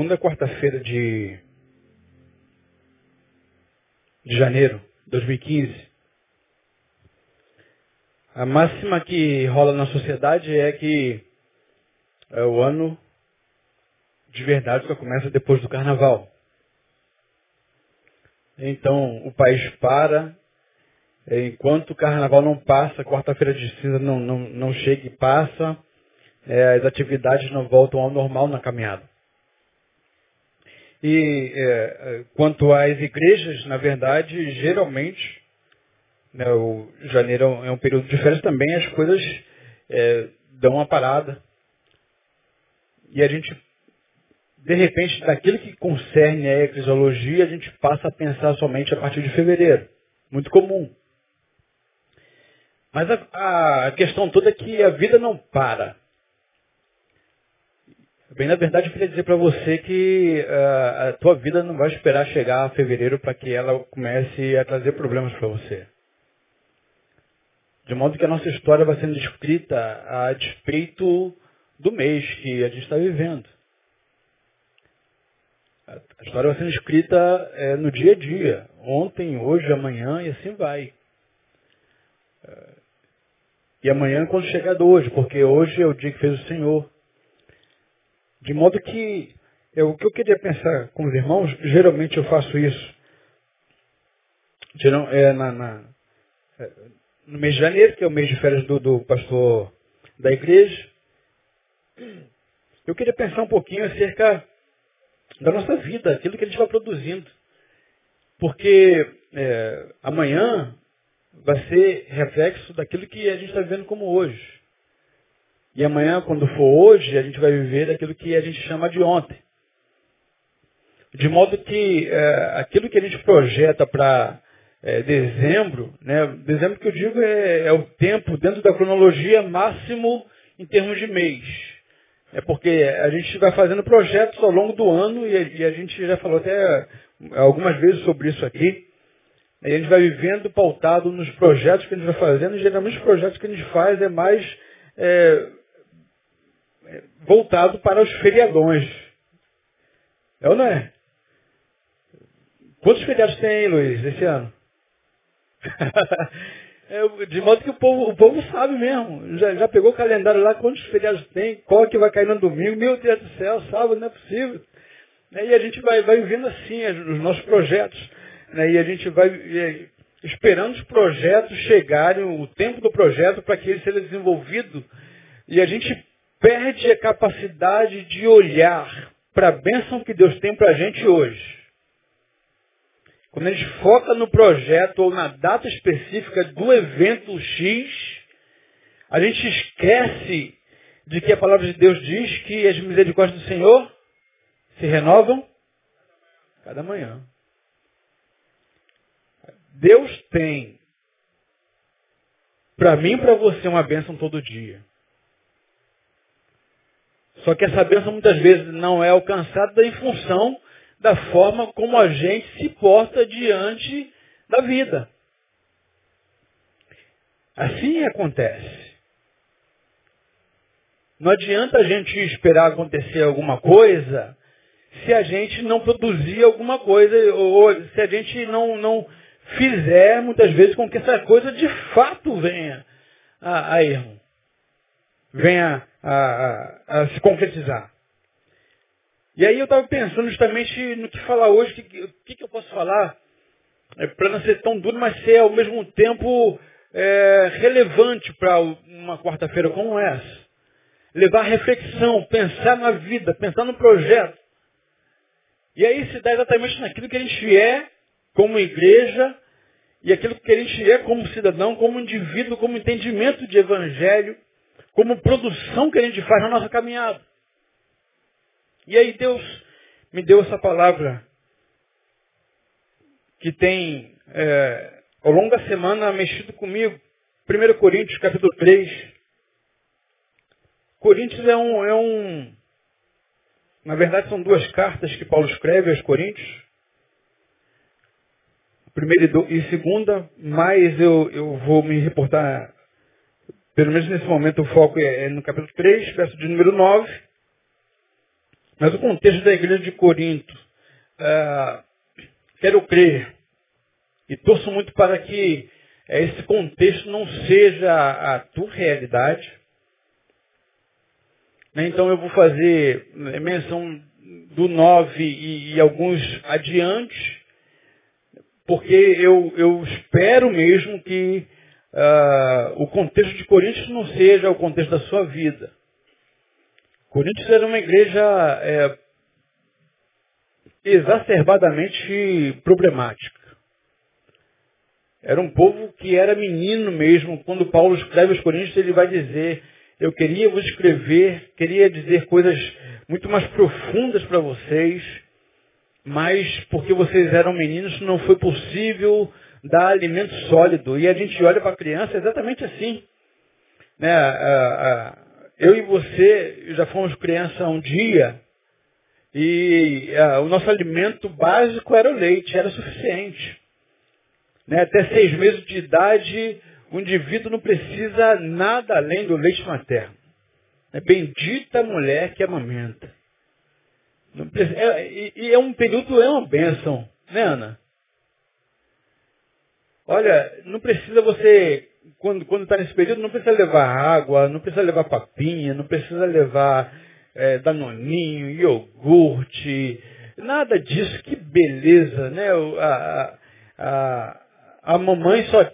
segunda quarta-feira de, de janeiro de 2015. A máxima que rola na sociedade é que é, o ano de verdade só começa depois do carnaval. Então o país para, é, enquanto o carnaval não passa, quarta-feira de cinza não, não, não chega e passa, é, as atividades não voltam ao normal na caminhada. E é, é, quanto às igrejas, na verdade, geralmente, né, o janeiro é um período de férias também, as coisas é, dão uma parada. E a gente, de repente, daquilo que concerne a eclesiologia, a gente passa a pensar somente a partir de fevereiro. Muito comum. Mas a, a questão toda é que a vida não para. Bem, na verdade, eu queria dizer para você que uh, a tua vida não vai esperar chegar a fevereiro para que ela comece a trazer problemas para você. De modo que a nossa história vai sendo escrita a despeito do mês que a gente está vivendo. A história vai sendo escrita é, no dia a dia. Ontem, hoje, amanhã e assim vai. E amanhã quando chegar do hoje, porque hoje é o dia que fez o Senhor. De modo que eu, o que eu queria pensar com os irmãos, geralmente eu faço isso. Geral, é, na, na, é, no mês de janeiro, que é o mês de férias do, do pastor da igreja. Eu queria pensar um pouquinho acerca da nossa vida, aquilo que a gente vai produzindo. Porque é, amanhã vai ser reflexo daquilo que a gente está vivendo como hoje. E amanhã, quando for hoje, a gente vai viver aquilo que a gente chama de ontem. De modo que é, aquilo que a gente projeta para é, dezembro, né, dezembro que eu digo é, é, o tempo dentro da cronologia máximo em termos de mês. É porque a gente vai fazendo projetos ao longo do ano e, e a gente já falou até algumas vezes sobre isso aqui. E a gente vai vivendo pautado nos projetos que a gente vai fazendo, e geralmente os projetos que a gente faz é mais é, voltado para os feriadões. É ou não é? Quantos feriados tem Luiz, esse ano? é, de modo que o povo, o povo sabe mesmo. Já, já pegou o calendário lá, quantos feriados tem, qual que vai cair no domingo. Meu Deus do céu, sábado não é possível. Né, e a gente vai, vai vivendo assim os nossos projetos. Né, e a gente vai é, esperando os projetos chegarem, o tempo do projeto, para que ele seja desenvolvido. E a gente perde a capacidade de olhar para a bênção que Deus tem para a gente hoje. Quando a gente foca no projeto ou na data específica do evento X, a gente esquece de que a palavra de Deus diz que as misericórdias do Senhor se renovam cada manhã. Deus tem para mim e para você uma bênção todo dia. Só que essa bênção muitas vezes não é alcançada em função da forma como a gente se porta diante da vida. Assim acontece. Não adianta a gente esperar acontecer alguma coisa se a gente não produzir alguma coisa ou se a gente não, não fizer muitas vezes com que essa coisa de fato venha a, a erro venha a, a, se concretizar. E aí eu estava pensando justamente no que falar hoje, o que, que, que, eu posso falar, é, para não ser tão duro, mas ser ao mesmo tempo é, relevante para uma quarta-feira como essa. Levar reflexão, pensar na vida, pensar no projeto. E aí se dá exatamente naquilo que a gente é como igreja e aquilo que a gente é como cidadão, como indivíduo, como entendimento de evangelho como produção que a gente faz na nossa caminhada. E aí Deus me deu essa palavra que tem, é, ao longo da semana, mexido comigo. 1 Coríntios, capítulo 3. Coríntios é um, é um. Na verdade, são duas cartas que Paulo escreve aos Coríntios. Primeira e segunda, mas eu, eu vou me reportar pelo menos nesse momento o foco é, é no capítulo 3, verso de número 9. Mas o contexto da igreja de Corinto, uh, quero crer e torço muito para que esse contexto não seja a tua realidade. Né, então eu vou fazer menção do 9 e, e alguns adiante, porque eu, eu espero mesmo que uh, o contexto de Coríntios não seja o contexto da sua vida. Coríntios era uma igreja é, exacerbadamente problemática. Era um povo que era menino mesmo. Quando Paulo escreve os Coríntios, ele vai dizer, eu queria vos escrever, queria dizer coisas muito mais profundas para vocês, mas porque vocês eram meninos não foi possível dar alimento sólido. E a gente olha para a criança exatamente assim. Né? Eu e você já fomos criança um dia e o nosso alimento básico era o leite, era suficiente. Né? Até seis meses de idade, o indivíduo não precisa nada além do leite materno. É bendita mulher que amamenta. É, e, e, é um período, é uma bênção, né, Ana? Olha, não precisa você, quando está nesse período, não precisa levar água, não precisa levar papinha, não precisa levar é, danoninho, iogurte, nada disso. Que beleza, né? A, a, a mamãe só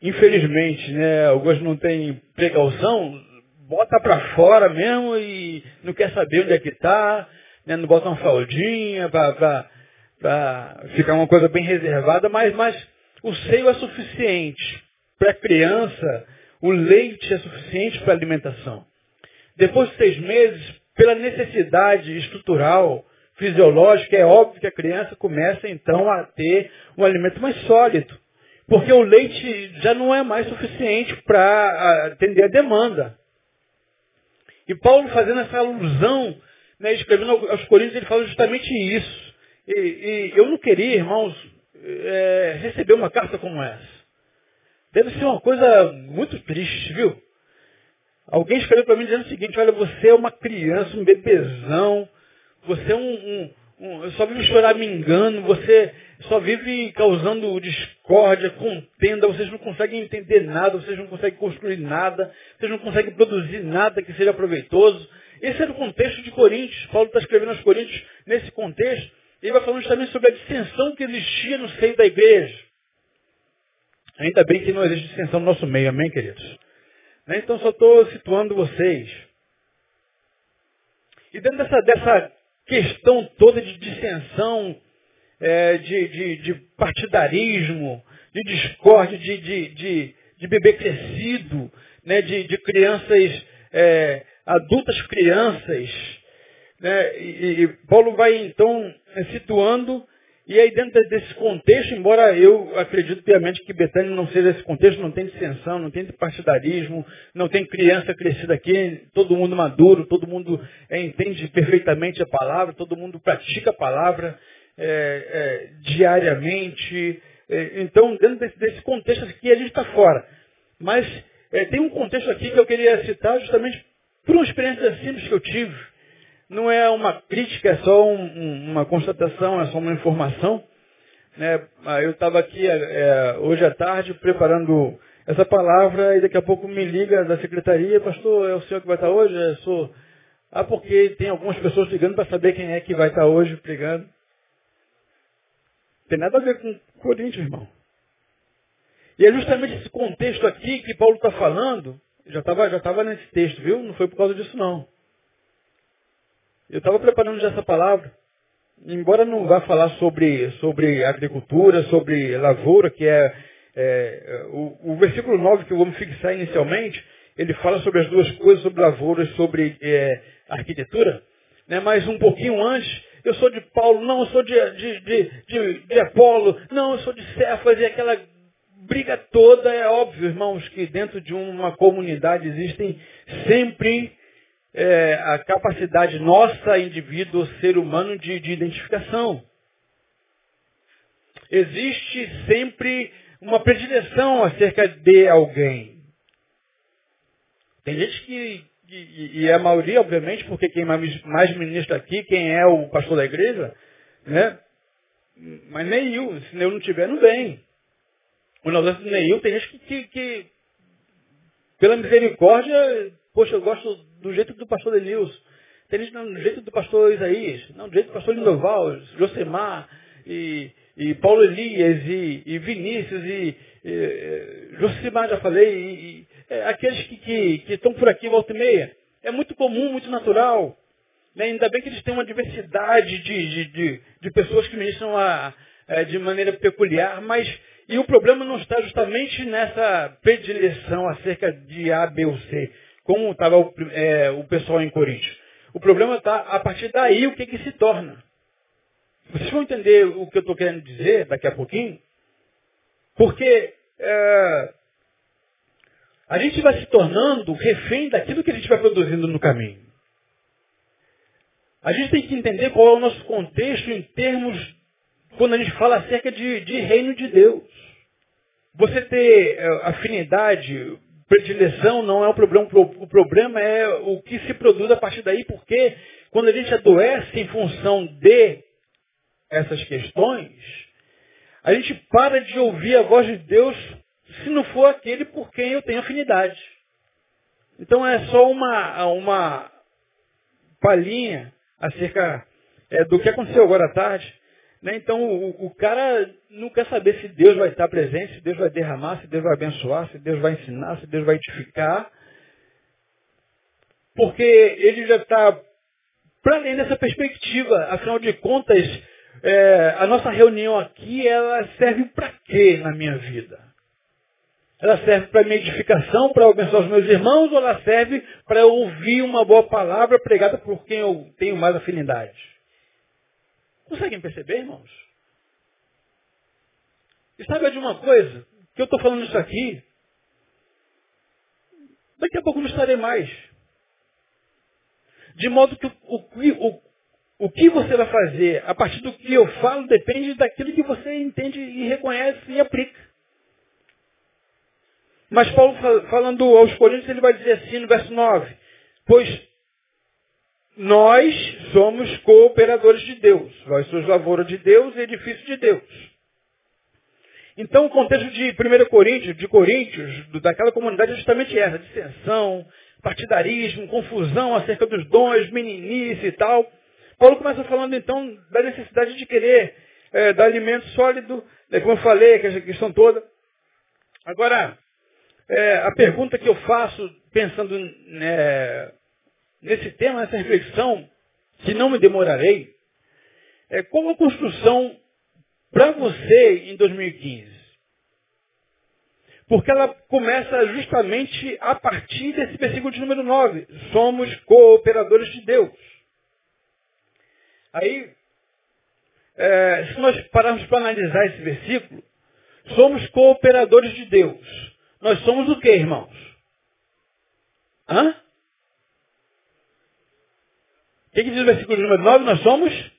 infelizmente, né, alguns não têm precaução, bota para fora mesmo e não quer saber onde é que está, né, não bota uma fraldinha para ficar uma coisa bem reservada, mas, mas o seio é suficiente para a criança, o leite é suficiente para alimentação. Depois de seis meses, pela necessidade estrutural, fisiológica, é óbvio que a criança começa então a ter um alimento mais sólido. Porque o leite já não é mais suficiente para atender a demanda. E Paulo fazendo essa alusão, né, escrevendo aos Coríntios, ele fala justamente isso. E, e eu não queria, irmãos, é, receber uma carta como essa. Deve ser uma coisa muito triste, viu? Alguém escreveu para mim dizendo o seguinte, olha, você é uma criança, um bebezão, você é um, um, um só vive chorar me engano, você só vive causando discórdia, contenda, vocês não conseguem entender nada, vocês não conseguem construir nada, vocês não conseguem produzir nada que seja proveitoso. Esse era o contexto de Coríntios. Paulo está escrevendo aos Coríntios nesse contexto. Ele vai falando também sobre a dissensão que existia no seio da igreja. Ainda bem que não existe dissensão no nosso meio, amém, queridos? Né? Então só estou situando vocês. E dentro dessa, dessa questão toda de dissensão, é, de, de, de, partidarismo, de discórdia, de, de, de, bebê crescido, né, de, de crianças, é, adultas crianças. Né, e, e, Paulo vai então situando, e aí dentro desse contexto, embora eu acredito piamente que Betânia não seja esse contexto, não tem dissensão, não tem partidarismo, não tem criança crescida aqui, todo mundo maduro, todo mundo é, entende perfeitamente a palavra, todo mundo pratica a palavra, é, é, diariamente. É, então, dentro desse, desse, contexto aqui, a gente está fora. Mas é, tem um contexto aqui que eu queria citar justamente por uma experiência simples que eu tive. Não é uma crítica, é só um, um, uma constatação, é só uma informação. Né? Ah, eu estava aqui é, hoje à tarde preparando essa palavra e daqui a pouco me liga da secretaria, pastor, é o senhor que vai estar hoje? Eu sou. Ah, porque tem algumas pessoas ligando para saber quem é que vai estar hoje pregando. Tem nada a ver com Coríntios, irmão. E é justamente esse contexto aqui que Paulo está falando, já estava já tava nesse texto, viu? Não foi por causa disso não. Eu estava preparando já essa palavra. Embora não vá falar sobre, sobre agricultura, sobre lavoura, que é, é o, o, versículo 9 que vamos fixar inicialmente, ele fala sobre as duas coisas, sobre lavoura e sobre é, arquitetura. Né? Mas um pouquinho antes, eu sou de Paulo, não, eu sou de, de, de, de, de Apolo, não, eu sou de Cefas, e aquela briga toda, é óbvio, irmãos, que dentro de uma comunidade existem sempre é, a capacidade nossa, indivíduo, ser humano, de, de identificação. Existe sempre uma predileção acerca de alguém. Tem gente que e, e, a maioria, obviamente, porque quem mais, ministra aqui, quem é o pastor da igreja, né? Mas Neil, se Neil não tiver, não vem. O negócio do Neil tem gente que, que, que, pela misericórdia, poxa, eu gosto do jeito do pastor Denilson. Tem gente do jeito do pastor Isaías, não, do jeito do pastor Lindoval, Josemar, e, e Paulo Elias, e, e Vinícius, e, e Josimar, já falei, e, é, aqueles que, que, que, estão por aqui volta e meia. É muito comum, muito natural. Né? Ainda bem que eles têm uma diversidade de, de, de, de pessoas que ministram a, a, de maneira peculiar, mas e o problema não está justamente nessa predileção acerca de A, B ou C, como estava o, é, o pessoal em Coríntios. O problema está a partir daí o que, que se torna. Vocês vão entender o que eu estou querendo dizer daqui a pouquinho, porque é, a gente vai se tornando refém daquilo que a gente vai produzindo no caminho. A gente tem que entender qual é o nosso contexto em termos, quando a gente fala acerca de, de reino de Deus. Você ter é, afinidade, predileção não é o problema. O problema é o que se produz a partir daí, porque quando a gente adoece em função de essas questões, a gente para de ouvir a voz de Deus se não for aquele por quem eu tenho afinidade. Então é só uma, uma palhinha acerca é, do que aconteceu agora à tarde. Né? Então o, o, cara não quer saber se Deus vai estar presente, se Deus vai derramar, se Deus vai abençoar, se Deus vai ensinar, se Deus vai edificar. Porque ele já está para além dessa perspectiva. Afinal de contas, é, a nossa reunião aqui, ela serve para quê na minha vida? Ela serve para minha edificação, para abençoar os meus irmãos, ou ela serve para eu ouvir uma boa palavra pregada por quem eu tenho mais afinidade? Conseguem perceber, irmãos? E sabe de uma coisa? Que eu estou falando isso aqui, daqui a pouco não estarei mais. De modo que o, o, o, o que você vai fazer a partir do que eu falo depende daquilo que você entende e reconhece e aplica. Mas Paulo falando aos Coríntios, ele vai dizer assim no verso 9, pois nós somos cooperadores de Deus. Nós somos lavoura de Deus e edifício de Deus. Então o contexto de 1 Coríntios, de Coríntios, daquela comunidade é justamente essa, dissensão, partidarismo, confusão acerca dos dons, meninice e tal. Paulo começa falando então da necessidade de querer é, dar alimento sólido, né, como eu falei, aquela questão toda. Agora, é, a pergunta que eu faço, pensando né, nesse tema, nessa reflexão, que não me demorarei, é qual a construção para você em 2015? Porque ela começa justamente a partir desse versículo de número 9. Somos cooperadores de Deus. Aí, é, se nós pararmos para analisar esse versículo, somos cooperadores de Deus. Nós somos o que, irmãos? Hã? Que, que diz o versículo número 9? Nós somos?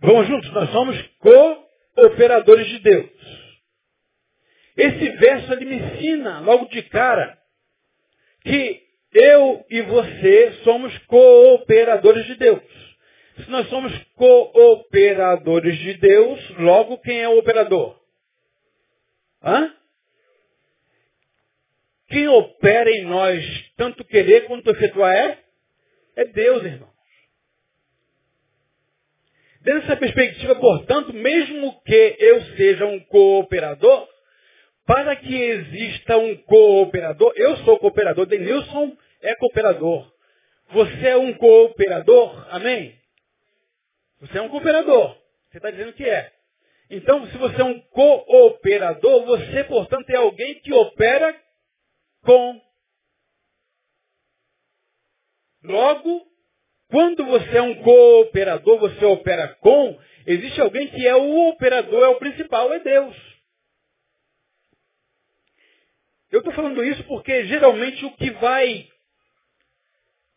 Vamos juntos? Nós somos cooperadores de Deus. Esse verso ele me ensina logo de cara que eu e você somos cooperadores de Deus. Se nós somos cooperadores de Deus, logo quem é o operador? Hã? Quem opera em nós, tanto querer quanto efetuar é? É Deus, irmão. Dessa perspectiva, portanto, mesmo que eu seja um cooperador, para que exista um cooperador, eu sou cooperador, Denilson é cooperador. Você é um cooperador, amém? Você é um cooperador. Você está dizendo que é. Então, se você é um cooperador, você, portanto, é alguém que opera com. Logo, quando você é um cooperador, você opera com, existe alguém que é o operador, é o principal, é Deus. Eu estou falando isso porque geralmente o que vai,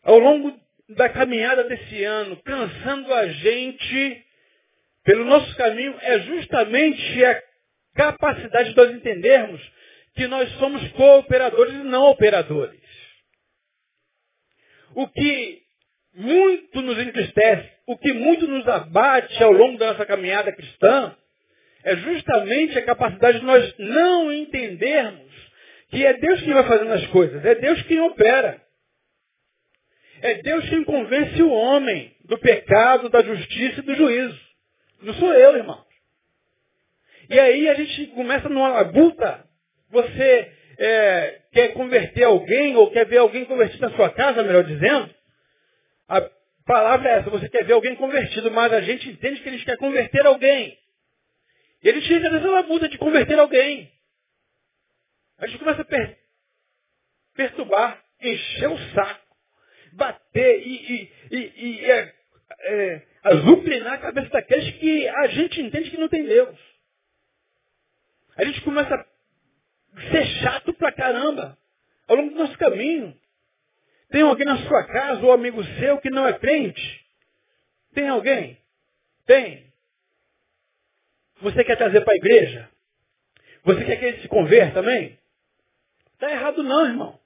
ao longo da caminhada desse ano, cansando a gente pelo nosso caminho, é justamente a capacidade de nós entendermos que nós somos cooperadores e não operadores. O que muito nos entristece, o que muito nos abate ao longo da nossa caminhada cristã, é justamente a capacidade de nós não entendermos que é Deus quem vai fazendo as coisas, é Deus quem opera. É Deus quem convence o homem do pecado, da justiça e do juízo. Não sou eu, irmão. E aí a gente começa numa labuta. Você é, quer converter alguém, ou quer ver alguém convertido na sua casa, melhor dizendo. A palavra é essa, você quer ver alguém convertido, mas a gente entende que eles querem converter alguém. E ele chega nessa labuta de converter alguém. A gente começa a per perturbar, encher o saco, bater e, e, e, e é, é, a cabeça daqueles que a gente entende que não tem Deus. A gente começa a ser chato pra caramba ao longo do nosso caminho. Tem alguém na sua casa ou amigo seu que não é crente? Tem alguém? Tem. Você quer trazer para a igreja? Você quer que ele se converta também? Está errado não, irmão.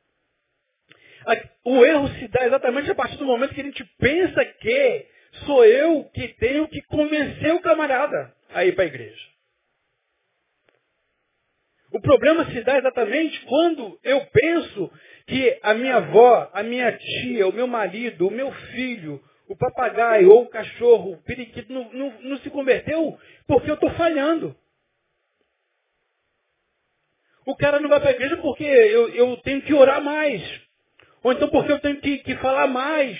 O erro se dá exatamente a partir do momento que a gente pensa que sou eu que tenho que convencer o camarada a ir para a igreja. O problema se dá exatamente quando eu penso que a minha avó, a minha tia, o meu marido, o meu filho, o papagaio ou o cachorro, o periquito não, não, não se converteu porque eu estou falhando. O cara não vai para a igreja porque eu, eu, tenho que orar mais. Ou então porque eu tenho que, que falar mais.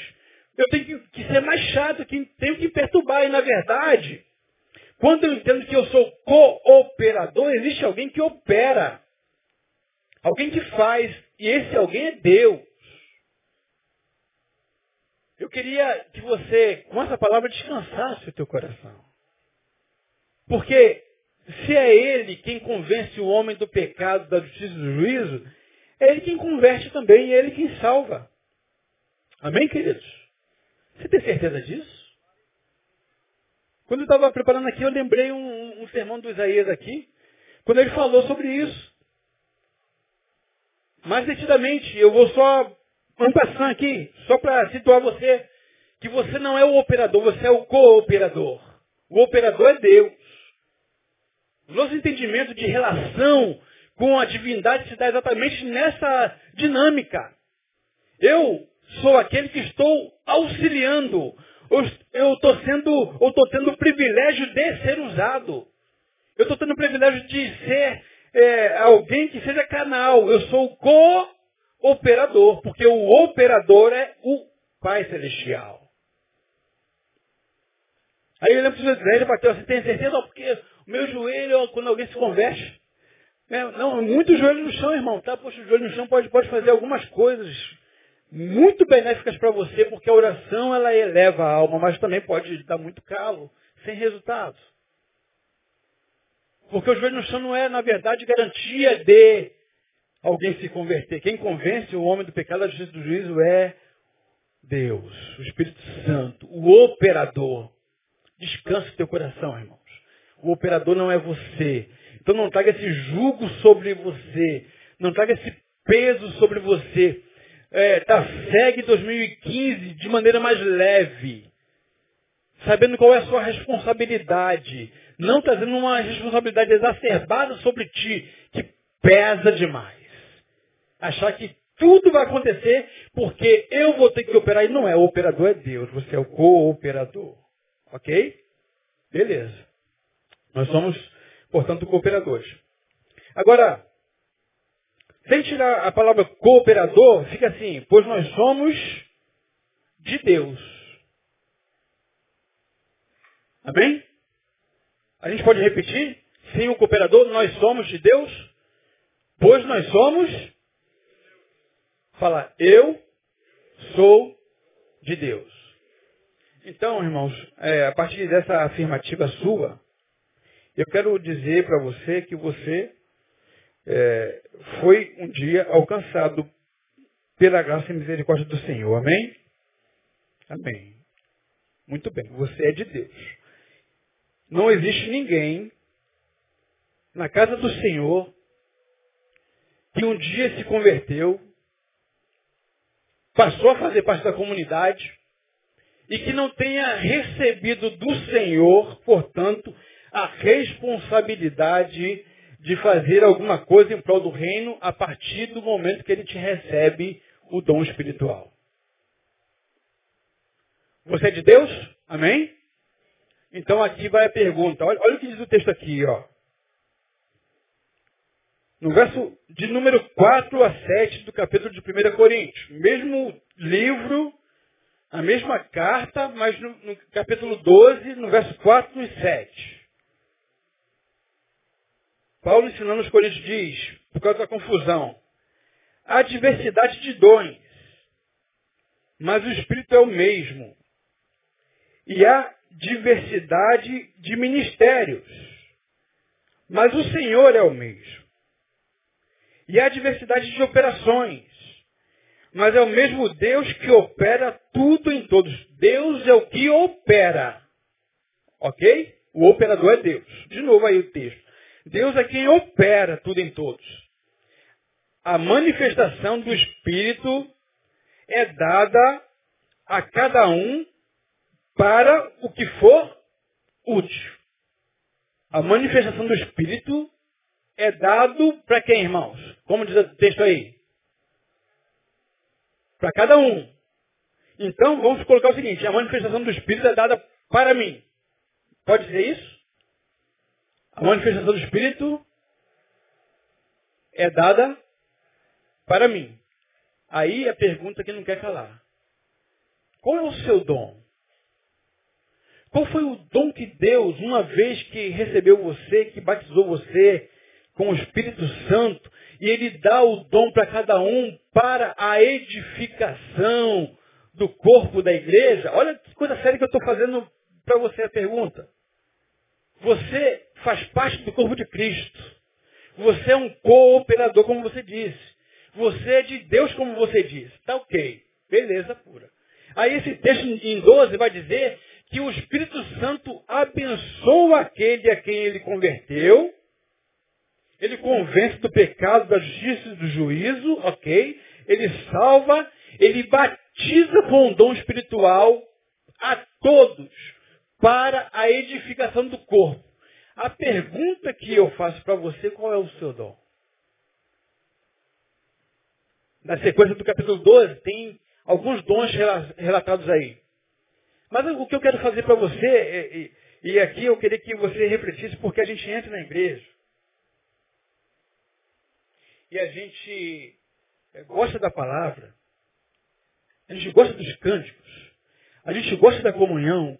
Eu tenho que, que, ser mais chato, que tenho que perturbar. E na verdade, quando eu entendo que eu sou cooperador, existe alguém que opera. Alguém que faz. E esse alguém é Deus. Eu queria que você, com essa palavra, descansasse o teu coração. Porque se é ele quem convence o homem do pecado, da justiça e do juízo, é ele quem converte também, é ele quem salva. Amém, queridos? Você tem certeza disso? Quando eu estava preparando aqui, eu lembrei um, um, sermão do Isaías aqui, quando ele falou sobre isso. Mais detidamente, eu vou só passando aqui, só para situar você, que você não é o operador, você é o cooperador. O operador é Deus. O nosso entendimento de relação com a divindade se dá exatamente nessa dinâmica. Eu sou aquele que estou auxiliando. Eu estou sendo, ou estou tendo o privilégio de ser usado. Eu estou tendo o privilégio de ser é, alguém que seja canal. Eu sou o co-operador, porque o operador é o Pai Celestial. Aí eu lembro que ele bateu assim, tem certeza? Porque meu joelho, quando alguém se converte, né? não, muito joelho no chão, irmão, tá? Poxa, o joelho no chão pode, pode fazer algumas coisas muito benéficas para você, porque a oração ela eleva a alma, mas também pode dar muito calo, sem resultados. Porque o joelho no chão não é, na verdade, garantia de alguém se converter. Quem convence o homem do pecado, da justiça do juízo é Deus, o Espírito Santo, o operador. Descansa o teu coração, irmão. O operador não é você. Então não traga esse jugo sobre você. Não traga esse peso sobre você. É, tá, segue 2015 de maneira mais leve. Sabendo qual é a sua responsabilidade. Não trazendo uma responsabilidade exacerbada sobre ti, que pesa demais. Achar que tudo vai acontecer porque eu vou ter que operar. E não é, o operador é Deus, você é o cooperador. Ok? Beleza. Nós somos, portanto, cooperadores. Agora, sem tirar a palavra cooperador, fica assim, pois nós somos de Deus. Amém? A gente pode repetir? Sim, o cooperador, nós somos de Deus, pois nós somos. Fala, eu sou de Deus. Então, irmãos, é, a partir dessa afirmativa sua, eu quero dizer para você que você é, foi um dia alcançado pela graça e misericórdia do Senhor. Amém? Amém. Muito bem. Você é de Deus. Não existe ninguém na casa do Senhor que um dia se converteu, passou a fazer parte da comunidade e que não tenha recebido do Senhor, portanto, a responsabilidade de fazer alguma coisa em prol do reino a partir do momento que ele te recebe o dom espiritual. Você é de Deus? Amém? Então aqui vai a pergunta. Olha, olha o que diz o texto aqui, ó. No verso de número 4 a 7 do capítulo de 1 Coríntios. Mesmo livro, a mesma carta, mas no, no capítulo 12, no verso 4 e 7. Paulo ensinando os Coríntios diz, por causa da confusão, há diversidade de dons, mas o Espírito é o mesmo. E há diversidade de ministérios, mas o Senhor é o mesmo. E há diversidade de operações, mas é o mesmo Deus que opera tudo em todos. Deus é o que opera. Ok? O operador é Deus. De novo aí o texto. Deus é quem opera tudo em todos. A manifestação do Espírito é dada a cada um para o que for útil. A manifestação do Espírito é dado para quem, irmãos? Como diz o texto aí? Para cada um. Então, vamos colocar o seguinte, a manifestação do Espírito é dada para mim. Pode ser isso? A manifestação do Espírito é dada para mim. Aí a pergunta que não quer calar. Qual é o seu dom? Qual foi o dom que Deus, uma vez que recebeu você, que batizou você com o Espírito Santo, e Ele dá o dom para cada um para a edificação do corpo da igreja? Olha que coisa séria que eu estou fazendo para você a pergunta. Você faz parte do corpo de Cristo. Você é um cooperador, como você disse. Você é de Deus, como você disse. Tá ok. Beleza pura. Aí esse texto em 12 vai dizer que o Espírito Santo abençoa aquele a quem ele converteu. Ele convence do pecado, da justiça e do juízo, ok? Ele salva, ele batiza com um dom espiritual a todos para a edificação do corpo. A pergunta que eu faço para você, qual é o seu dom? Na sequência do capítulo 12, tem alguns dons relatados aí. Mas o que eu quero fazer para você, e, e aqui eu queria que você refletisse, porque a gente entra na igreja. E a gente eh, gosta da palavra. A gente gosta dos cânticos. A gente gosta da comunhão.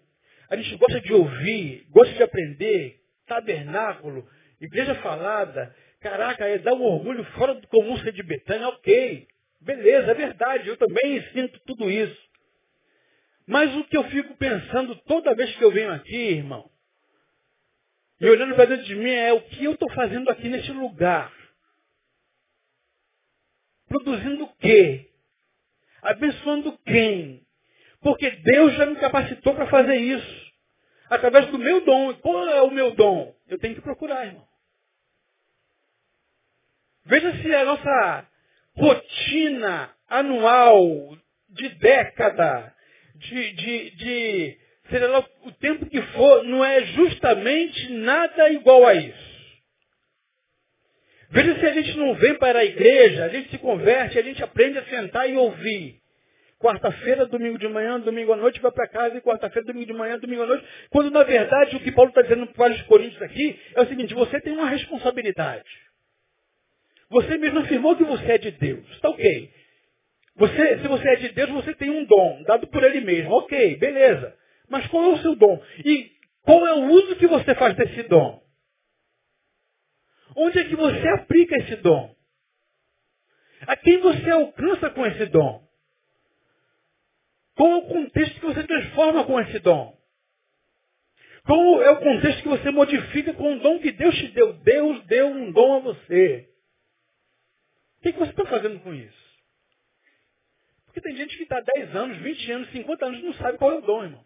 A gente gosta de ouvir, gosta de aprender, tabernáculo, igreja falada, caraca, é dar um orgulho fora do comum ser de Betânia, ok. Beleza, é verdade, eu também sinto tudo isso. Mas o que eu fico pensando toda vez que eu venho aqui, irmão, e olhando para dentro de mim, é o que eu estou fazendo aqui nesse lugar. Produzindo o quê? Abençoando quem? Porque Deus já me capacitou para fazer isso através do meu dom. Qual é o meu dom? Eu tenho que procurar, irmão. Veja se a nossa rotina anual, de década, de, de, de lá o tempo que for, não é justamente nada igual a isso. Veja se a gente não vem para a igreja, a gente se converte, a gente aprende a sentar e ouvir. Quarta-feira, domingo de manhã, domingo à noite, vai para casa e quarta-feira, domingo de manhã, domingo à noite. Quando na verdade o que Paulo está dizendo para os coríntios aqui é o seguinte, você tem uma responsabilidade. Você mesmo afirmou que você é de Deus. Está ok. Você, se você é de Deus, você tem um dom, dado por ele mesmo. Ok, beleza. Mas qual é o seu dom? E qual é o uso que você faz desse dom? Onde é que você aplica esse dom? A quem você alcança com esse dom? Qual é o contexto que você transforma com esse dom? Qual é o contexto que você modifica com o dom que Deus te deu? Deus deu um dom a você. O que, você está fazendo com isso? Porque tem gente que está 10 anos, 20 anos, 50 anos, não sabe qual é o dom, irmão.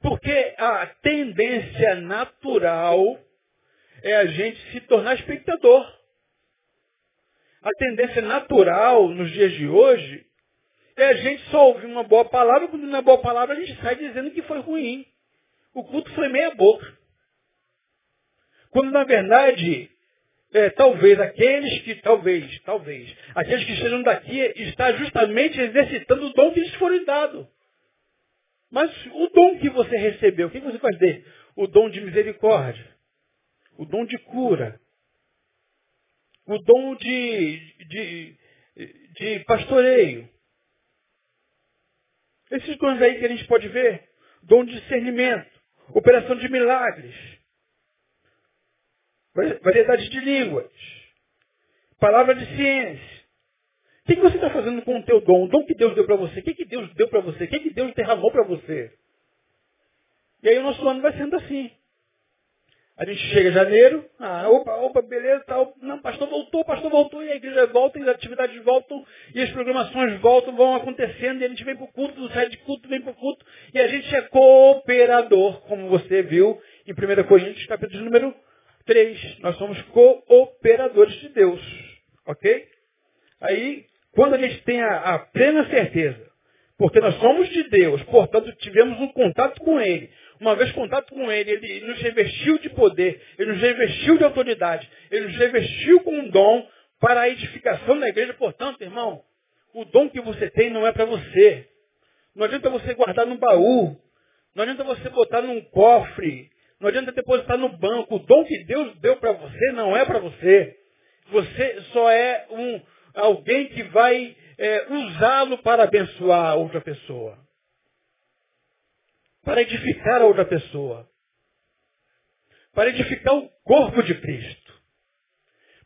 Porque a tendência natural é a gente se tornar espectador. A tendência natural nos dias de hoje E a gente só ouve uma boa palavra, quando não é boa palavra, a gente sai dizendo que foi ruim. O culto foi meia boca. Quando na verdade, é, talvez aqueles que, talvez, talvez, aqueles que estejam daqui está justamente exercitando o dom que lhes foi dado. Mas o dom que você recebeu, o que você faz dele? O dom de misericórdia, o dom de cura, o dom de, de, de pastoreio. Esses dons aí que a gente pode ver, dom de discernimento, operação de milagres, variedade de línguas, palavra de ciência. O que, você está fazendo com o teu dom? O dom que Deus deu para você? O que, que Deus deu para você? O que, que Deus derramou para você? E aí o nosso ano vai sendo assim. A gente chega em janeiro, ah, opa, opa, beleza, tal. Não, pastor voltou, pastor voltou, e a igreja volta, e as atividades voltam, e as programações voltam, vão acontecendo, e a gente vem para o culto, sai de culto, vem para o culto, e a gente é cooperador, como você viu em 1 Coríntios, capítulo número 3. Nós somos cooperadores de Deus. Ok? Aí, quando a gente tem a, a plena certeza, porque nós somos de Deus, portanto tivemos um contato com Ele, uma vez contato com Ele, Ele nos revestiu de poder, Ele nos revestiu de autoridade, Ele nos revestiu com um dom para a edificação da igreja. Portanto, irmão, o dom que você tem não é para você. Não adianta você guardar no baú. Não adianta você botar num cofre. Não adianta depositar no banco. O dom que Deus deu para você não é para você. Você só é um, alguém que vai é, usá-lo para abençoar outra pessoa para edificar a outra pessoa. Para edificar o corpo de Cristo.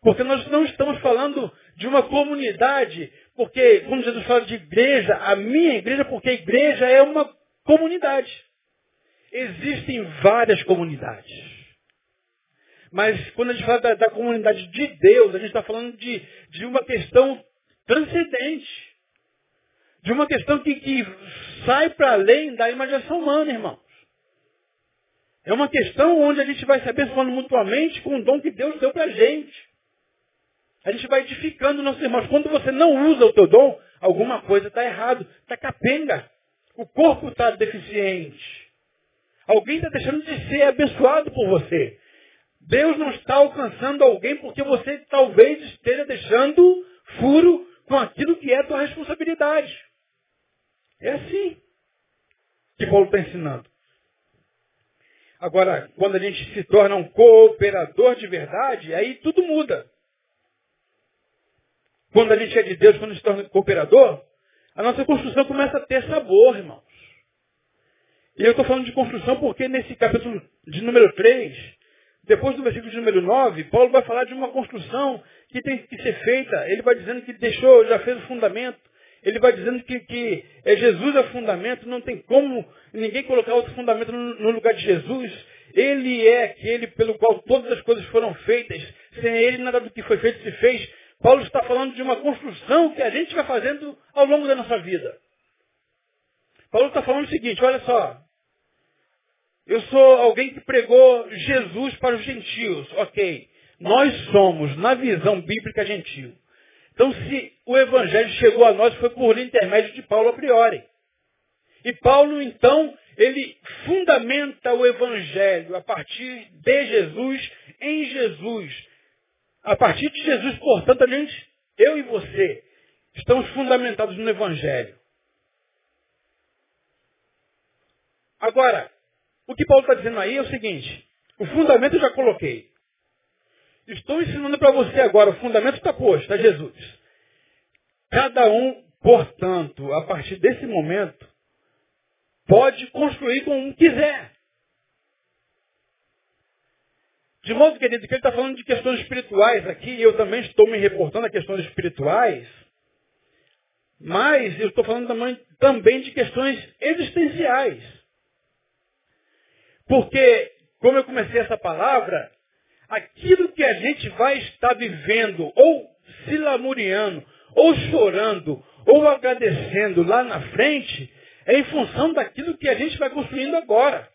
Porque nós não estamos falando de uma comunidade, porque, como Jesus fala de igreja, a minha igreja, porque a igreja é uma comunidade. Existem várias comunidades. Mas quando a gente fala da, da comunidade de Deus, a gente está falando de, de uma questão transcendente. De uma questão que, que sai para além da imaginação humana, irmãos. É uma questão onde a gente vai se abençoando mutuamente com o dom que Deus deu para a gente. A gente vai edificando nossos irmãos. Quando você não usa o teu dom, alguma coisa está errado. Está capenga. O corpo está deficiente. Alguém está deixando de ser abençoado por você. Deus não está alcançando alguém porque você talvez esteja deixando furo com aquilo que é tua responsabilidade. É assim que Paulo está ensinando. Agora, quando a gente se torna um cooperador de verdade, aí tudo muda. Quando a gente é de Deus, quando se torna cooperador, a nossa construção começa a ter sabor, irmãos. E eu estou falando de construção porque nesse capítulo de número 3, depois do versículo de número 9, Paulo vai falar de uma construção que tem que ser feita. Ele vai dizendo que deixou, já fez o fundamento, ele vai dizendo que, que é Jesus é o fundamento, não tem como ninguém colocar outro fundamento no, no lugar de Jesus. Ele é aquele pelo qual todas as coisas foram feitas. Sem ele, nada do que foi feito se fez. Paulo está falando de uma construção que a gente vai fazendo ao longo da nossa vida. Paulo está falando o seguinte, olha só. Eu sou alguém que pregou Jesus para os gentios. Ok. Nós somos, na visão bíblica, gentio. Então, se o Evangelho chegou a nós, foi por intermédio de Paulo a priori. E Paulo, então, ele fundamenta o Evangelho a partir de Jesus, em Jesus. A partir de Jesus, portanto, a gente, eu e você, estamos fundamentados no Evangelho. Agora, o que Paulo está dizendo aí é o seguinte, o fundamento eu já coloquei. Estou ensinando para você agora, o fundamento está posto, é Jesus. Cada um, portanto, a partir desse momento, pode construir como quiser. De modo, querido, que ele está falando de questões espirituais aqui, e eu também estou me reportando a questões espirituais, mas eu estou falando também, também de questões existenciais. Porque, como eu comecei essa palavra, aquilo que a gente vai estar vivendo, ou se lamuriando, ou chorando, ou agradecendo lá na frente, é em função daquilo que a gente vai construindo agora.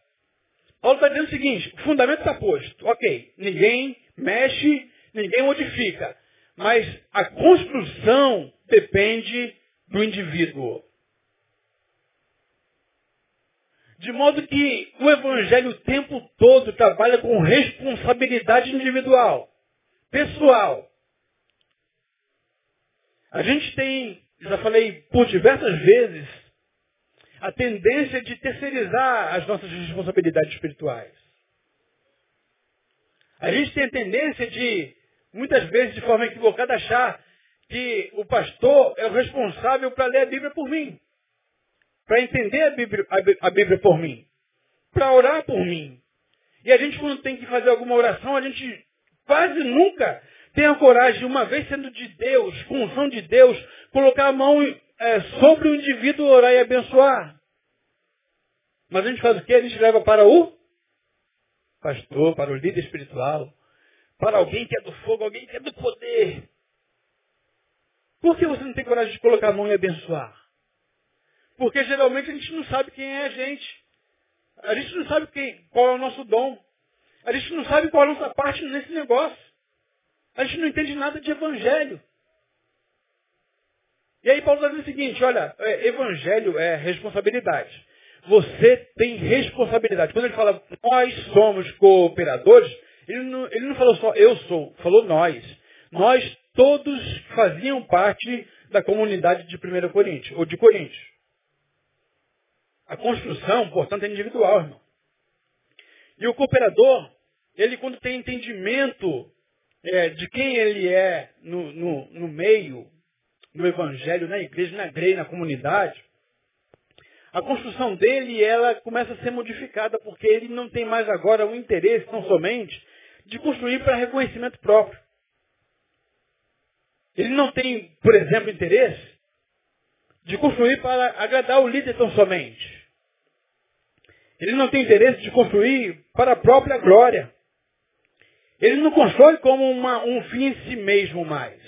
Paulo está dizendo o seguinte, o fundamento está posto. Ok, ninguém mexe, ninguém modifica. Mas a construção depende do indivíduo. De modo que o Evangelho o tempo todo trabalha com responsabilidade individual, pessoal. A gente tem, já falei por diversas vezes, a tendência de terceirizar as nossas responsabilidades espirituais. A gente tem a tendência de, muitas vezes de forma equivocada, achar que o pastor é o responsável para ler a Bíblia por mim para entender a Bíblia, a Bíblia por mim, para orar por mim. E a gente, quando tem que fazer alguma oração, a gente quase nunca tem a coragem, uma vez sendo de Deus, função de Deus, colocar a mão é, sobre o indivíduo, orar e abençoar. Mas a gente faz o quê? A gente leva para o pastor, para o líder espiritual, para alguém que é do fogo, alguém que é do poder. Por que você não tem coragem de colocar a mão e abençoar? Porque geralmente a gente não sabe quem é a gente. A gente não sabe quem, qual é o nosso dom. A gente não sabe qual é a nossa parte nesse negócio. A gente não entende nada de evangelho. E aí Paulo está dizendo o seguinte, olha, é, evangelho é responsabilidade. Você tem responsabilidade. Quando ele fala, nós somos cooperadores, ele não, ele não falou só eu sou, falou nós. Nós todos faziam parte da comunidade de 1 Coríntios, ou de Coríntios. A construção, portanto, é individual, irmão. E o cooperador, ele quando tem entendimento é, de quem ele é no, no, no, meio, no evangelho, na igreja, na igreja, na comunidade, a construção dele, ela começa a ser modificada, porque ele não tem mais agora o interesse, tão somente, de construir para reconhecimento próprio. Ele não tem, por exemplo, interesse de construir para agradar o líder tão somente. Ele não tem interesse de construir para a própria glória. Ele não constrói como uma, um fim em si mesmo mais.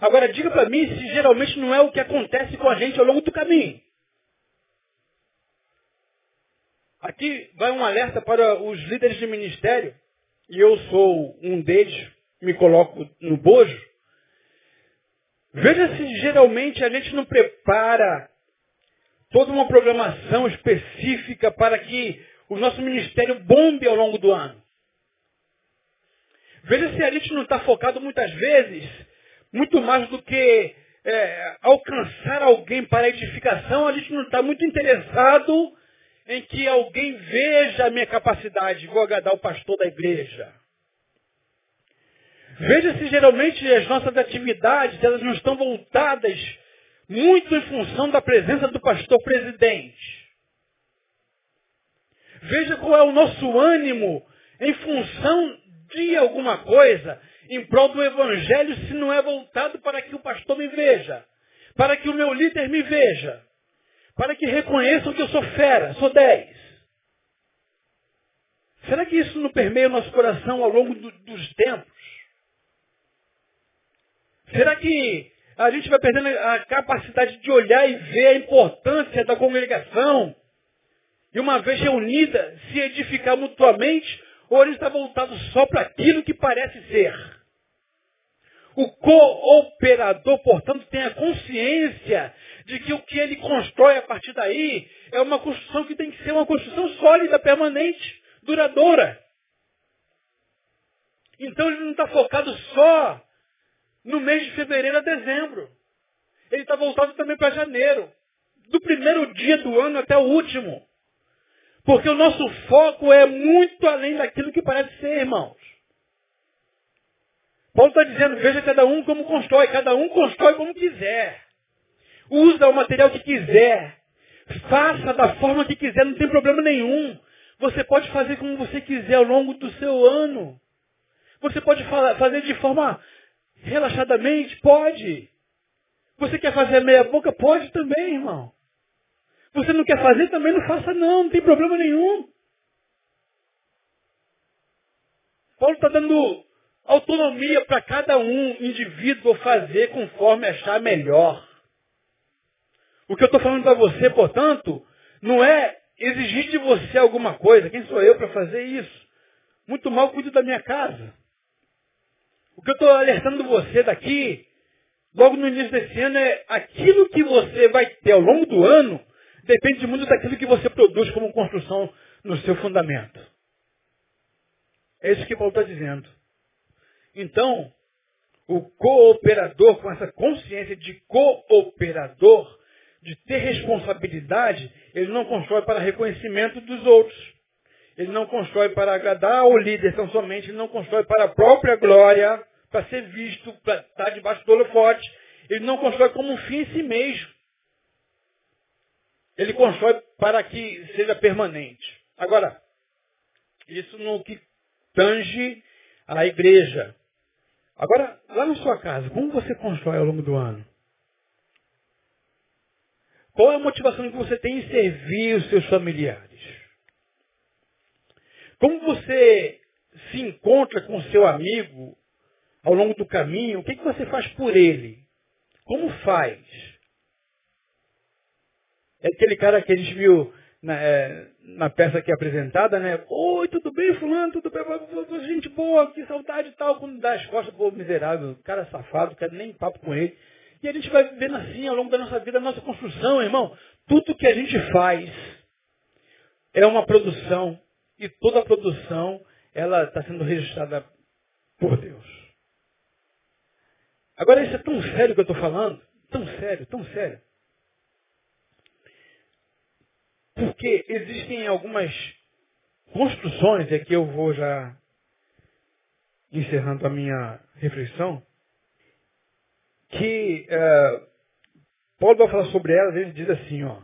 Agora, diga para mim se geralmente não é o que acontece com a gente ao longo do caminho. Aqui vai um alerta para os líderes de ministério, e eu sou um deles, me coloco no bojo. Veja se geralmente a gente não prepara toda uma programação específica para que o nosso ministério bombe ao longo do ano. Veja se a gente não está focado muitas vezes, muito mais do que é, alcançar alguém para edificação, a gente não está muito interessado em que alguém veja a minha capacidade, vou agradar o pastor da igreja. Veja se geralmente as nossas atividades elas não estão voltadas muito em função da presença do pastor presidente. Veja qual é o nosso ânimo em função de alguma coisa em prol do evangelho se não é voltado para que o pastor me veja, para que o meu líder me veja, para que reconheçam que eu sou fera, sou dez. Será que isso não permeia o nosso coração ao longo do, dos tempos? Será que a gente vai perdendo a capacidade de olhar e ver a importância da congregação. E uma vez reunida, se edificar mutuamente, ou ele está voltado só para aquilo que parece ser. O cooperador, portanto, tem a consciência de que o que ele constrói a partir daí é uma construção que tem que ser uma construção sólida, permanente, duradoura. Então ele não está focado só no mês de fevereiro a dezembro. Ele está voltado também para janeiro. Do primeiro dia do ano até o último. Porque o nosso foco é muito além daquilo que parece ser, irmãos. Paulo está dizendo, veja cada um como constrói, cada um constrói como quiser. Usa o material que quiser. Faça da forma que quiser, não tem problema nenhum. Você pode fazer como você quiser ao longo do seu ano. Você pode fazer de forma Relaxadamente? Pode. Você quer fazer meia boca? Pode também, irmão. Você não quer fazer? Também não faça não, não tem problema nenhum. Paulo está dando autonomia para cada um indivíduo fazer conforme achar melhor. O que eu estou falando para você, portanto, não é exigir de você alguma coisa. Quem sou eu para fazer isso? Muito mal cuido da minha casa. Que eu estou alertando você daqui logo no início desse ano, é aquilo que você vai ter ao longo do ano depende muito daquilo que você produz como construção no seu fundamento. É isso que Paulo está dizendo. Então, o cooperador, com essa consciência de cooperador, de ter responsabilidade, ele não constrói para reconhecimento dos outros. Ele não constrói para agradar o líder tão somente, ele não constrói para a própria glória, para ser visto, para estar debaixo do holofote. Ele não constrói como um fim em si mesmo. Ele constrói para que seja permanente. Agora, isso no que tange a igreja. Agora, lá na sua casa, como você constrói ao longo do ano? Qual é a motivação que você tem em servir os seus familiares? Como você se encontra com o seu amigo ao longo do caminho? O que, que você faz por ele? Como faz? É aquele cara que a gente viu na, é, na peça aqui apresentada, né? Oi, tudo bem, fulano? Tudo bem? Gente boa, que saudade e tal. Quando dá as costas, pô, miserável, cara safado, quero nem papo com ele. E a gente vai vivendo assim ao longo da nossa vida, a nossa construção, irmão. Tudo que a gente faz é uma produção. E toda a produção, ela está sendo registrada por Deus. Agora, isso é tão sério que eu estou falando. Tão sério, tão sério. Porque existem algumas construções, e aqui eu vou já encerrando a minha reflexão, que uh, Paulo vai falar sobre elas, ele diz assim, ó.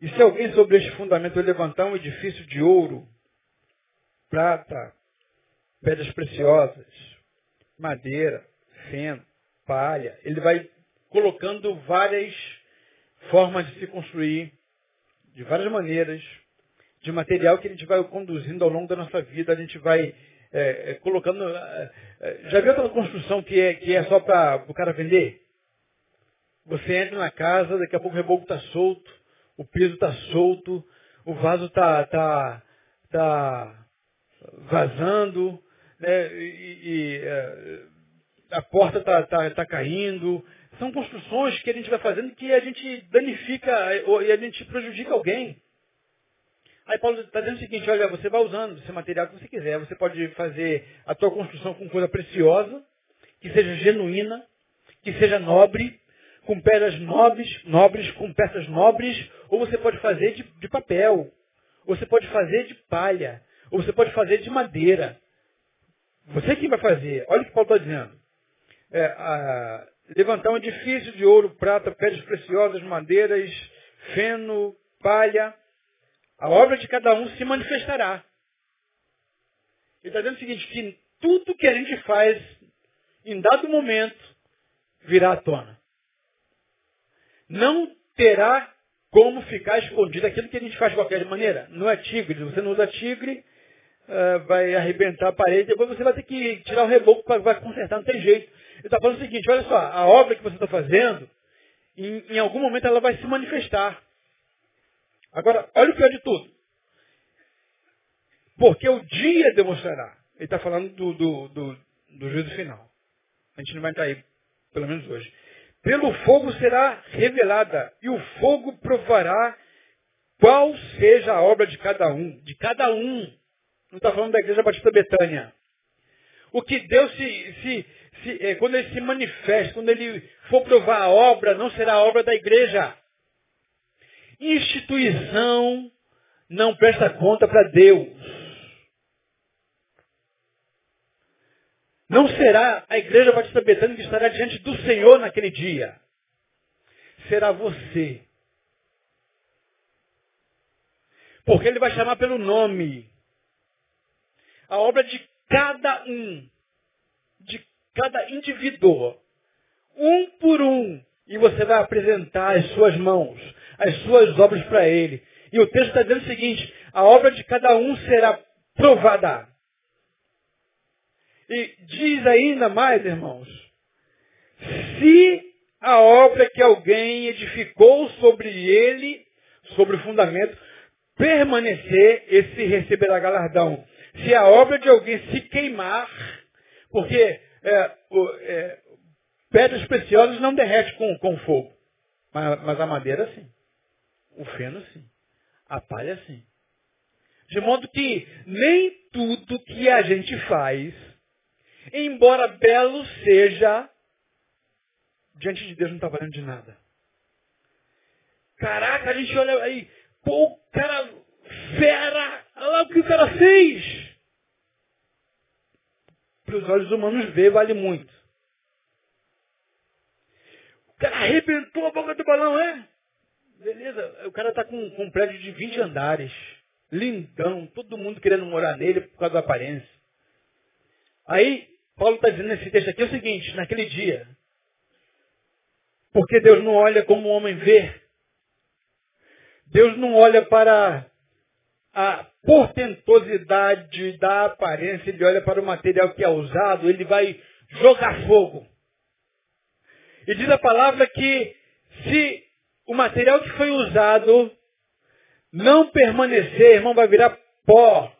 E se alguém sobre este fundamento levantar um edifício de ouro, prata, pedras preciosas, madeira, feno, palha, ele vai colocando várias formas de se construir, de várias maneiras, de material que a gente vai conduzindo ao longo da nossa vida, a gente vai é, é, colocando. É, é, já viu aquela construção que é, que é só para o cara vender? Você entra na casa, daqui a pouco o reboco está solto, o piso está solto, o vaso está tá, tá vazando, né? e, e é, a porta está tá, tá caindo. São construções que a gente vai fazendo que a gente danifica e a gente prejudica alguém. Aí Paulo está dizendo o seguinte, olha, você vai usando esse material que você quiser. Você pode fazer a tua construção com coisa preciosa, que seja genuína, que seja nobre, com pedras nobres, nobres, com peças nobres, ou você pode fazer de, de papel, ou você pode fazer de palha, ou você pode fazer de madeira. Você quem vai fazer. Olha o que Paulo está dizendo. É, a, levantar um edifício de ouro, prata, pedras preciosas, madeiras, feno, palha, a obra de cada um se manifestará. Ele está dizendo o seguinte, que tudo que a gente faz, em dado momento, virá à tona. Não terá como ficar escondido aquilo que a gente faz de qualquer maneira. Não é tigre. Você não usa tigre, uh, vai arrebentar a parede, depois você vai ter que tirar o reboco para consertar, não tem jeito. Ele está falando o seguinte, olha só, a obra que você está fazendo, em, em algum momento ela vai se manifestar. Agora, olha o pior de tudo. Porque o dia demonstrará. Ele está falando do, do, do, do juízo final. A gente não vai entrar aí, pelo menos hoje. Pelo fogo será revelada, e o fogo provará qual seja a obra de cada um. De cada um. Não está falando da igreja Batista Betânia. O que Deus se, se, se é, quando ele se manifesta, quando ele for provar a obra, não será a obra da igreja. Instituição não presta conta para Deus. Não será a igreja batista betânia que estará diante do Senhor naquele dia. Será você. Porque ele vai chamar pelo nome. A obra de cada um. De cada indivíduo. Um por um. E você vai apresentar as suas mãos as suas obras para ele. E o texto está dizendo o seguinte, a obra de cada um será provada. E diz ainda mais, irmãos, se a obra que alguém edificou sobre ele, sobre o fundamento, permanecer, esse receberá galardão. Se a obra de alguém se queimar, porque é, o, é, pedras preciosas não derrete com, com fogo. Mas, mas a madeira sim. O feno sim. A palha sim. De modo que nem tudo que a gente faz, embora belo seja, diante de Deus não está valendo de nada. Caraca, a gente olha aí, pô, o cara fera, olha lá o que o cara fez. Para os olhos humanos ver vale muito. O cara arrebentou a boca do balão, é? Beleza, o cara está com, com um prédio de 20 andares lindão, todo mundo querendo morar nele por causa da aparência. Aí, Paulo está dizendo nesse texto aqui o seguinte, naquele dia, porque Deus não olha como o homem vê. Deus não olha para a portentosidade da aparência, ele olha para o material que é usado, ele vai jogar fogo. E diz a palavra que se o material que foi usado não permanecer, irmão, vai virar pó.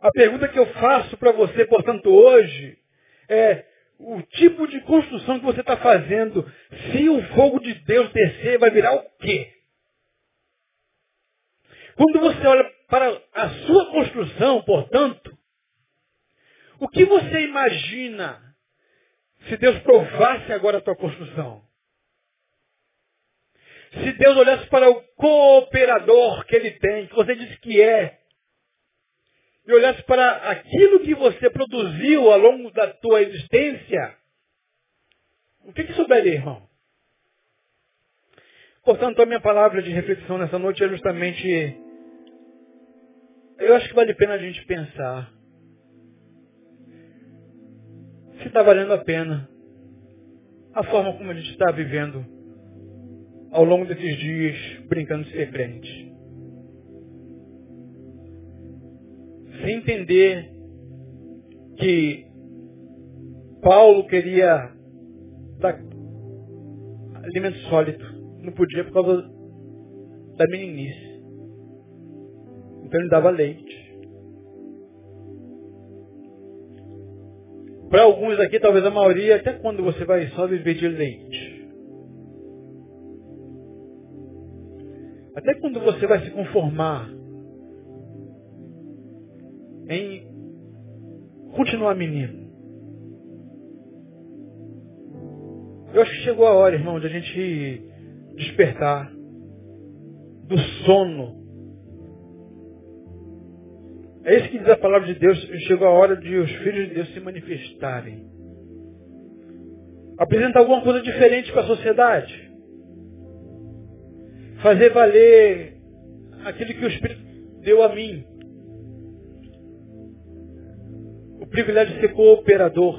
A pergunta que eu faço para você, portanto, hoje, é o tipo de construção que você está fazendo, se o fogo de Deus descer, vai virar o quê? Quando você olha para a sua construção, portanto, o que você imagina se Deus provasse agora a tua construção? Se Deus olhasse para o cooperador que ele tem, que você disse que é, e olhasse para aquilo que você produziu ao longo da tua existência, o que, que souberia, irmão? Portanto, a minha palavra de reflexão nessa noite é justamente, eu acho que vale a pena a gente pensar se está valendo a pena a forma como a gente está vivendo ao longo desses dias brincando de ser crente. Sem entender que Paulo queria dar alimento sólido. Não podia por causa da meninice. Então ele dava leite. Para alguns aqui, talvez a maioria, até quando você vai só viver de leite? Até quando você vai se conformar em continuar menino? Eu acho que chegou a hora, irmão, de a gente despertar do sono. É isso que diz a palavra de Deus. Chegou a hora de os filhos de Deus se manifestarem. Apresentar alguma coisa diferente para a sociedade fazer valer aquilo que o Espírito deu a mim. O privilégio de ser cooperador.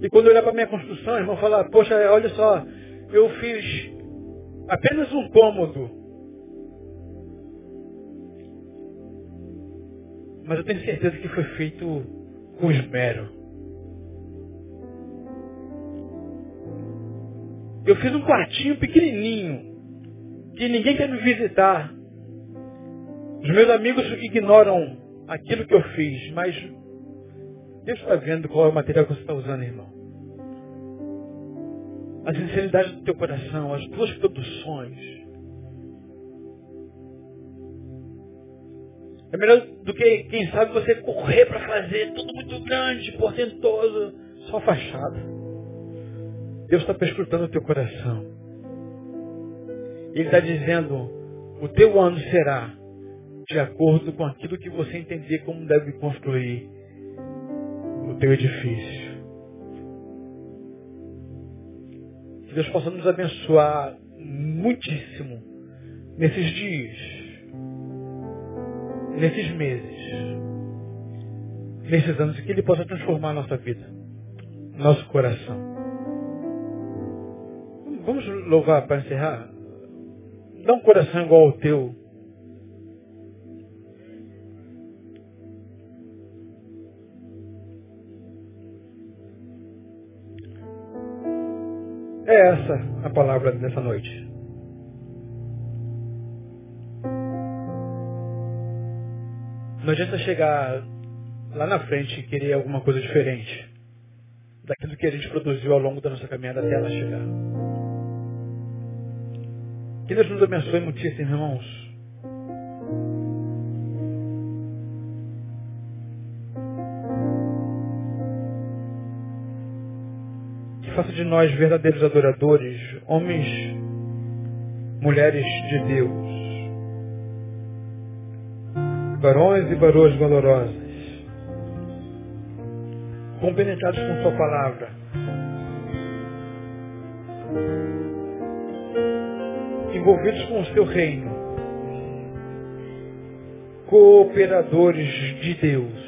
E quando eu olhar para a minha construção, irmão, falar, poxa, olha só, eu fiz apenas um cômodo. Mas eu tenho certeza que foi feito com esmero. Eu fiz um quartinho pequenininho, que ninguém quer me visitar. Os meus amigos ignoram aquilo que eu fiz, mas Deus está vendo qual é o material que você está usando, irmão. A sinceridade do teu coração, as tuas produções. É melhor do que, quem sabe, você correr para fazer tudo muito grande, portentoso, só fachada. Deus está perscrutando o teu coração. Ele está dizendo, o teu ano será de acordo com aquilo que você entender como deve construir o teu edifício. Que Deus possa nos abençoar muitíssimo nesses dias, nesses meses, nesses anos, e que Ele possa transformar a nossa vida, nosso coração. Vamos louvar para encerrar? Dá um coração igual ao teu. É essa a palavra dessa noite. Não adianta chegar lá na frente e querer alguma coisa diferente. daquilo que a gente produziu ao longo da nossa caminhada até ela chegar. Que Deus nos abençoe muitíssimo, irmãos. Faça de nós verdadeiros adoradores, homens, mulheres de Deus. Barões e varoas valorosas compenetrados com Sua palavra. Envolvidos com o Seu reino. Cooperadores de Deus.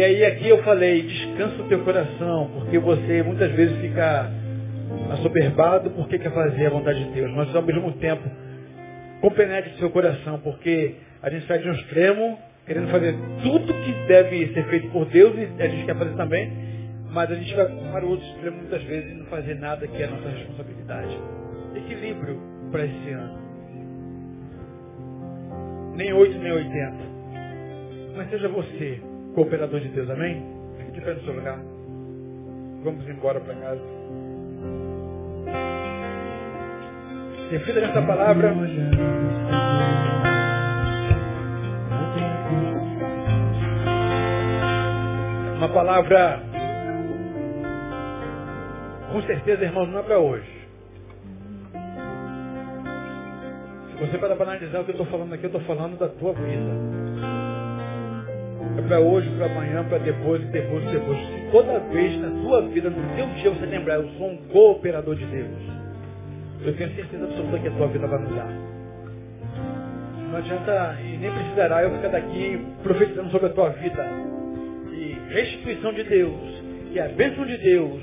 E aí aqui eu falei, descansa o teu coração, porque você muitas vezes fica assoberbado porque quer fazer a vontade de Deus, mas ao mesmo tempo compenetre seu coração, porque a gente sai de um extremo querendo fazer tudo que deve ser feito por Deus e a gente quer fazer também, mas a gente vai para o outro extremo muitas vezes e não fazer nada que é a nossa responsabilidade. Equilíbrio para esse ano. Nem 8, nem 80. Mas seja você cooperador de Deus, amém? Fique de pé no seu lugar. Vamos embora para casa. Reflita nessa palavra. Uma palavra, com certeza, irmãos, não é para hoje. Se você para analisar o que eu estou falando aqui, eu estou falando da tua vida. É para hoje, para amanhã, para depois, depois, depois. Se toda vez na tua vida, no teu dia, você lembrar, eu sou um cooperador de Deus, eu tenho certeza absoluta que a tua vida vai mudar. Não adianta e nem precisará eu ficar daqui profetizando sobre a tua vida restituição de Deus, e a bênção de Deus,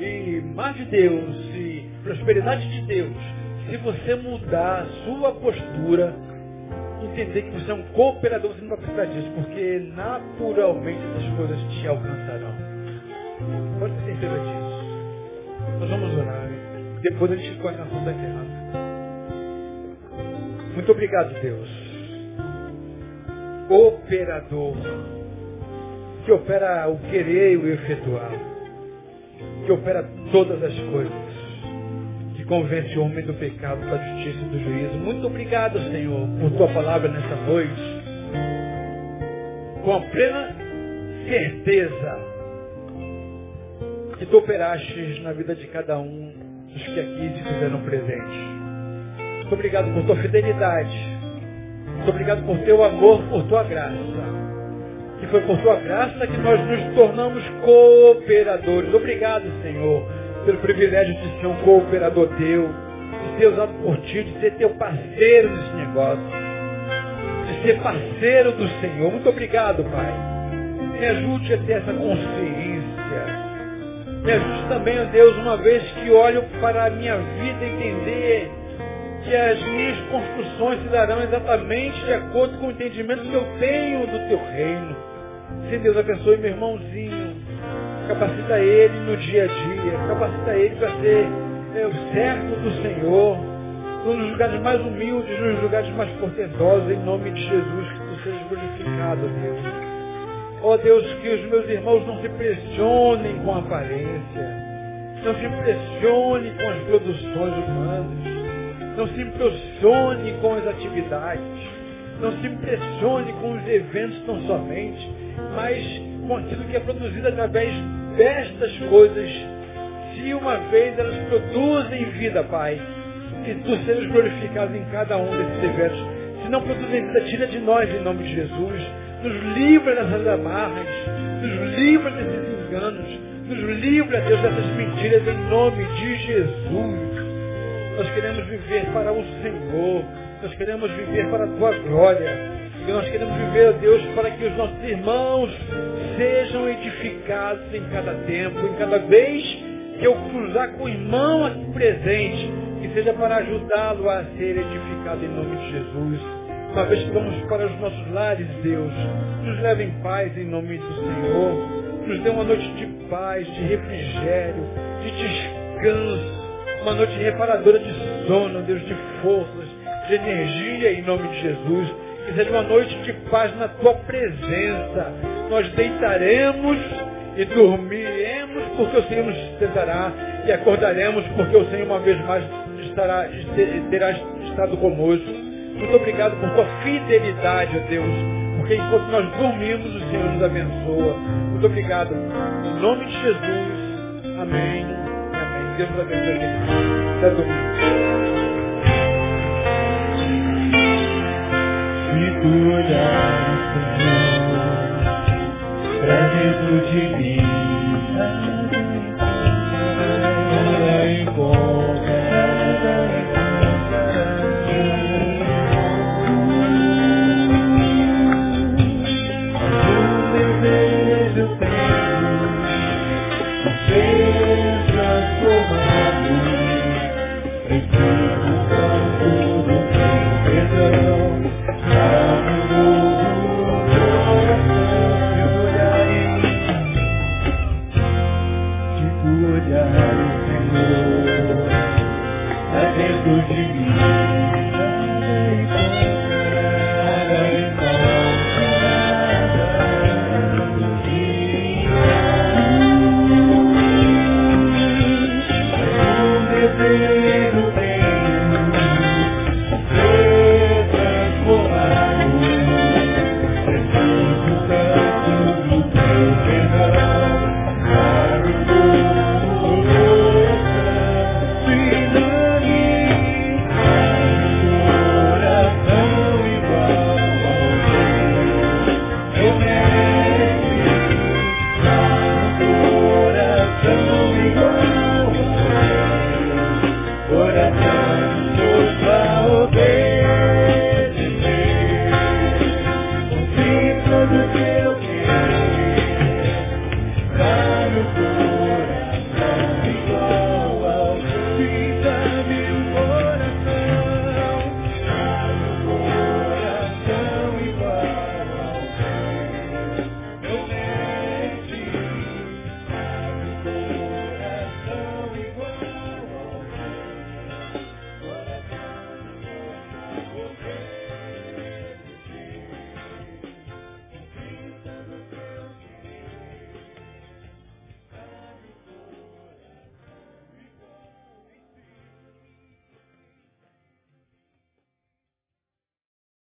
e mar de Deus, e prosperidade de Deus, se você mudar a sua postura, entender que você é um cooperador, você não vai precisar disso, porque naturalmente essas coisas te alcançarão. Pode ter certeza disso. Nós vamos orar. Depois a gente com a canção da encerrando. Muito obrigado, Deus. Operador que opera o querer e o efetuar, que opera todas as coisas, convence o homem do pecado, da justiça e do juízo. Muito obrigado, Senhor, por tua palavra nessa noite, com a plena certeza que tu operaste na vida de cada um dos que aqui se fizeram presentes. Muito obrigado por tua fidelidade. Muito obrigado por teu amor, por tua graça que foi por tua graça que nós nos tornamos cooperadores. Obrigado, Senhor, pelo privilégio de ser um cooperador teu, de ser usado por ti, de ser teu parceiro nesse negócio, de ser parceiro do Senhor. Muito obrigado, Pai. Me ajude a ter essa consciência. Me ajude também, ó Deus, uma vez que olho para a minha vida, entender que as minhas construções se darão exatamente de acordo com o entendimento que eu tenho do teu reino. Se Deus abençoe meu irmãozinho. Capacita ele no dia a dia. Capacita ele para ser é, o servo do Senhor. Nos lugares mais humildes, nos lugares mais portentosos, em nome de Jesus, que tu sejas glorificado, Deus. Ó oh, Deus, que os meus irmãos não se impressionem com a aparência. Não se impressione com as produções humanas. Não se impressione com as atividades. Não se impressione com os eventos tão somente mas aquilo que é produzido através destas coisas, se uma vez elas produzem vida, Pai, que Tu sejas glorificado em cada um desses eventos. Se não produzem vida, tira de nós em nome de Jesus. Nos livra dessas amarras, nos livra desses enganos, nos livra, Deus, dessas mentiras em nome de Jesus. Nós queremos viver para o Senhor. Nós queremos viver para a Tua glória. E nós queremos viver, Deus, para que os nossos irmãos sejam edificados em cada tempo, em cada vez que eu cruzar com o irmão aqui presente, que seja para ajudá-lo a ser edificado em nome de Jesus. Uma vez que vamos para os nossos lares, Deus, nos leve em paz em nome do Senhor. Nos dê uma noite de paz, de refrigério, de descanso. Uma noite reparadora de sono, Deus, de forças, de energia em nome de Jesus que seja uma noite de paz na tua presença. Nós deitaremos e dormiremos porque o Senhor nos sustentará e acordaremos porque o Senhor uma vez mais estará, terá estado conosco. Muito obrigado por tua fidelidade, ó Deus, porque enquanto nós dormimos, o Senhor nos abençoa. Muito obrigado. Em nome de Jesus. Amém. Amém. Deus abençoe. Até domingo. Olhar, Senhor, pra dentro de mim, nada encontra, Tá dentro de